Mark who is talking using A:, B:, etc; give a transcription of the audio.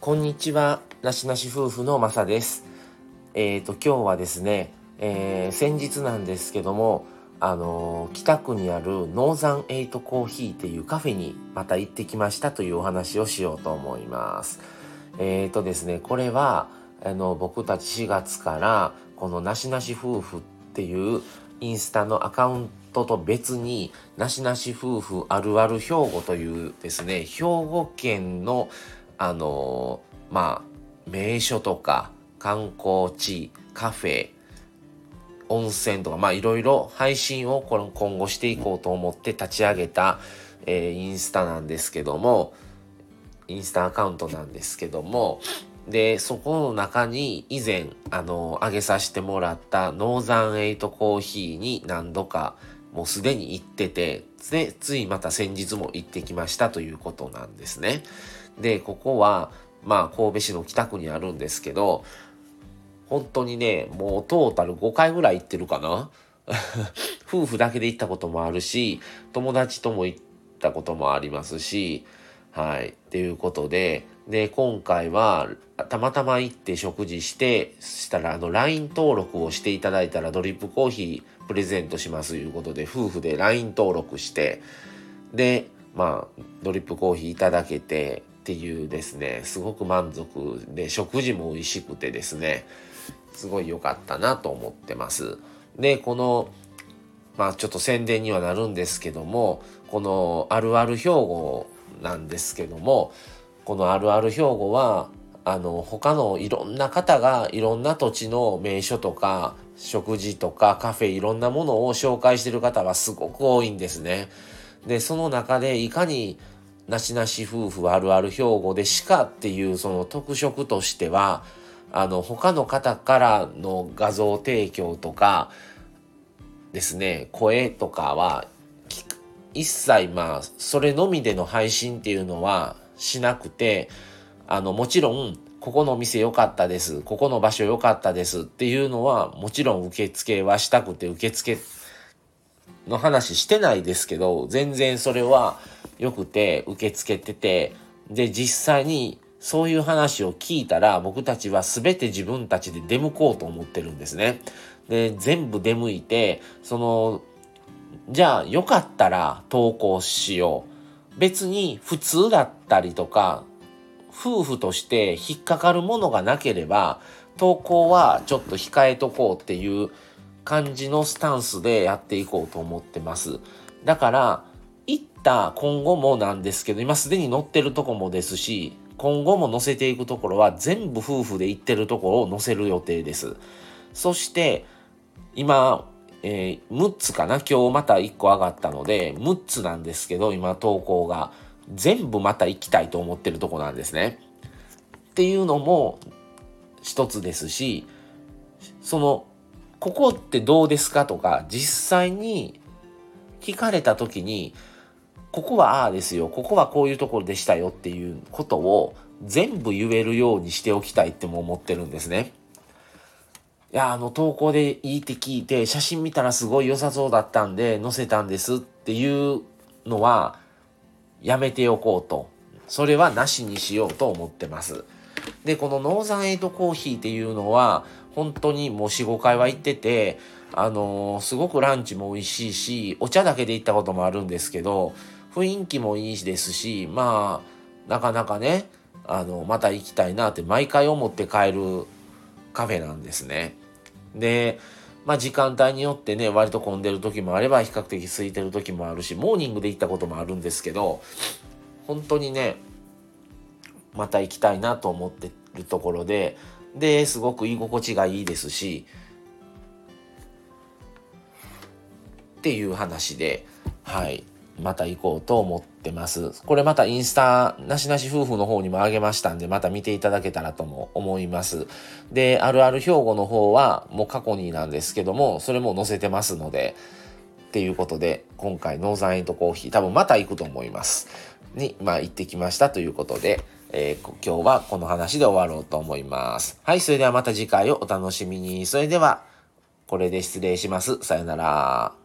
A: こんにちは、なしなし夫婦のまさです。えっ、ー、と、今日はですね、えー、先日なんですけども、あのー、北区にあるノーザンエイトコーヒーっていうカフェにまた行ってきましたというお話をしようと思います。えっ、ー、とですね、これは、あの、僕たち4月から、このなしなし夫婦っていうインスタのアカウントと別に、なしなし夫婦あるある兵庫というですね、兵庫県の、あのまあ、名所とか観光地、カフェ、温泉とか、まあいろいろ配信を今後していこうと思って立ち上げた、えー、インスタなんですけども、インスタアカウントなんですけども、で、そこの中に以前、あの、上げさせてもらったノーザンエイトコーヒーに何度かもうすでに行ってて、で、ついまた先日も行ってきましたということなんですね。で、ここは、まあ、神戸市の北区にあるんですけど、本当にね、もうトータル5回ぐらい行ってるかな？夫婦だけで行ったこともあるし、友達とも行ったこともありますし、はい。っていうことで、で、今回は、たまたま行って食事して、したら、あの、LINE 登録をしていただいたらドリップコーヒープレゼントしますということで、夫婦で LINE 登録して、で、まあ、ドリップコーヒーいただけて、っていうですね、すごく満足で、食事も美味しくてですね、すごい良かったなと思ってます。で、この、まあちょっと宣伝にはなるんですけども、このあるある兵庫なんですけども、このあるある兵庫は、あの、他のいろんな方がいろんな土地の名所とか、食事とかカフェいろんなものを紹介してる方はすごく多いんですね。で、その中でいかになしなし夫婦あるある兵庫でしかっていうその特色としては、あの、他の方からの画像提供とかですね、声とかは、一切まあ、それのみでの配信っていうのはしなくて、あの、もちろん、ここの店良かったです。ここの場所良かったですっていうのは、もちろん受付はしたくて、受付の話してないですけど、全然それは、よくて受け付けてて、で、実際にそういう話を聞いたら僕たちは全て自分たちで出向こうと思ってるんですね。で、全部出向いて、その、じゃあよかったら投稿しよう。別に普通だったりとか、夫婦として引っかかるものがなければ、投稿はちょっと控えとこうっていう感じのスタンスでやっていこうと思ってます。だから、行った今後もなんですけど、今すでに載ってるとこもですし、今後も載せていくところは全部夫婦で行ってるところを載せる予定です。そして、今、えー、6つかな？今日また1個上がったので、6つなんですけど、今投稿が。全部また行きたいと思ってるとこなんですね。っていうのも一つですし、その、ここってどうですか？とか、実際に聞かれた時に、ここはああですよ、ここはこういうところでしたよっていうことを全部言えるようにしておきたいっても思ってるんですね。いや、あの投稿でいいって聞いて、写真見たらすごい良さそうだったんで載せたんですっていうのはやめておこうと。それはなしにしようと思ってます。で、このノーザンエイトコーヒーっていうのは、本当にもう4、5回は行ってて、あのー、すごくランチも美味しいし、お茶だけで行ったこともあるんですけど、雰囲気もいいですし、まあ、なかなかね、あの、また行きたいなって毎回思って帰るカフェなんですね。で、まあ時間帯によってね、割と混んでる時もあれば、比較的空いてる時もあるし、モーニングで行ったこともあるんですけど、本当にね、また行きたいなと思ってるところで、で、すごく居心地がいいですし、っていう話で、はい。また行こうと思ってます。これまたインスタ、なしなし夫婦の方にもあげましたんで、また見ていただけたらとも思います。で、あるある兵庫の方はもう過去になんですけども、それも載せてますので、っていうことで、今回ノーザンエイトコーヒー、多分また行くと思います。に、まあ行ってきましたということで、えー、今日はこの話で終わろうと思います。はい、それではまた次回をお楽しみに。それでは、これで失礼します。さよなら。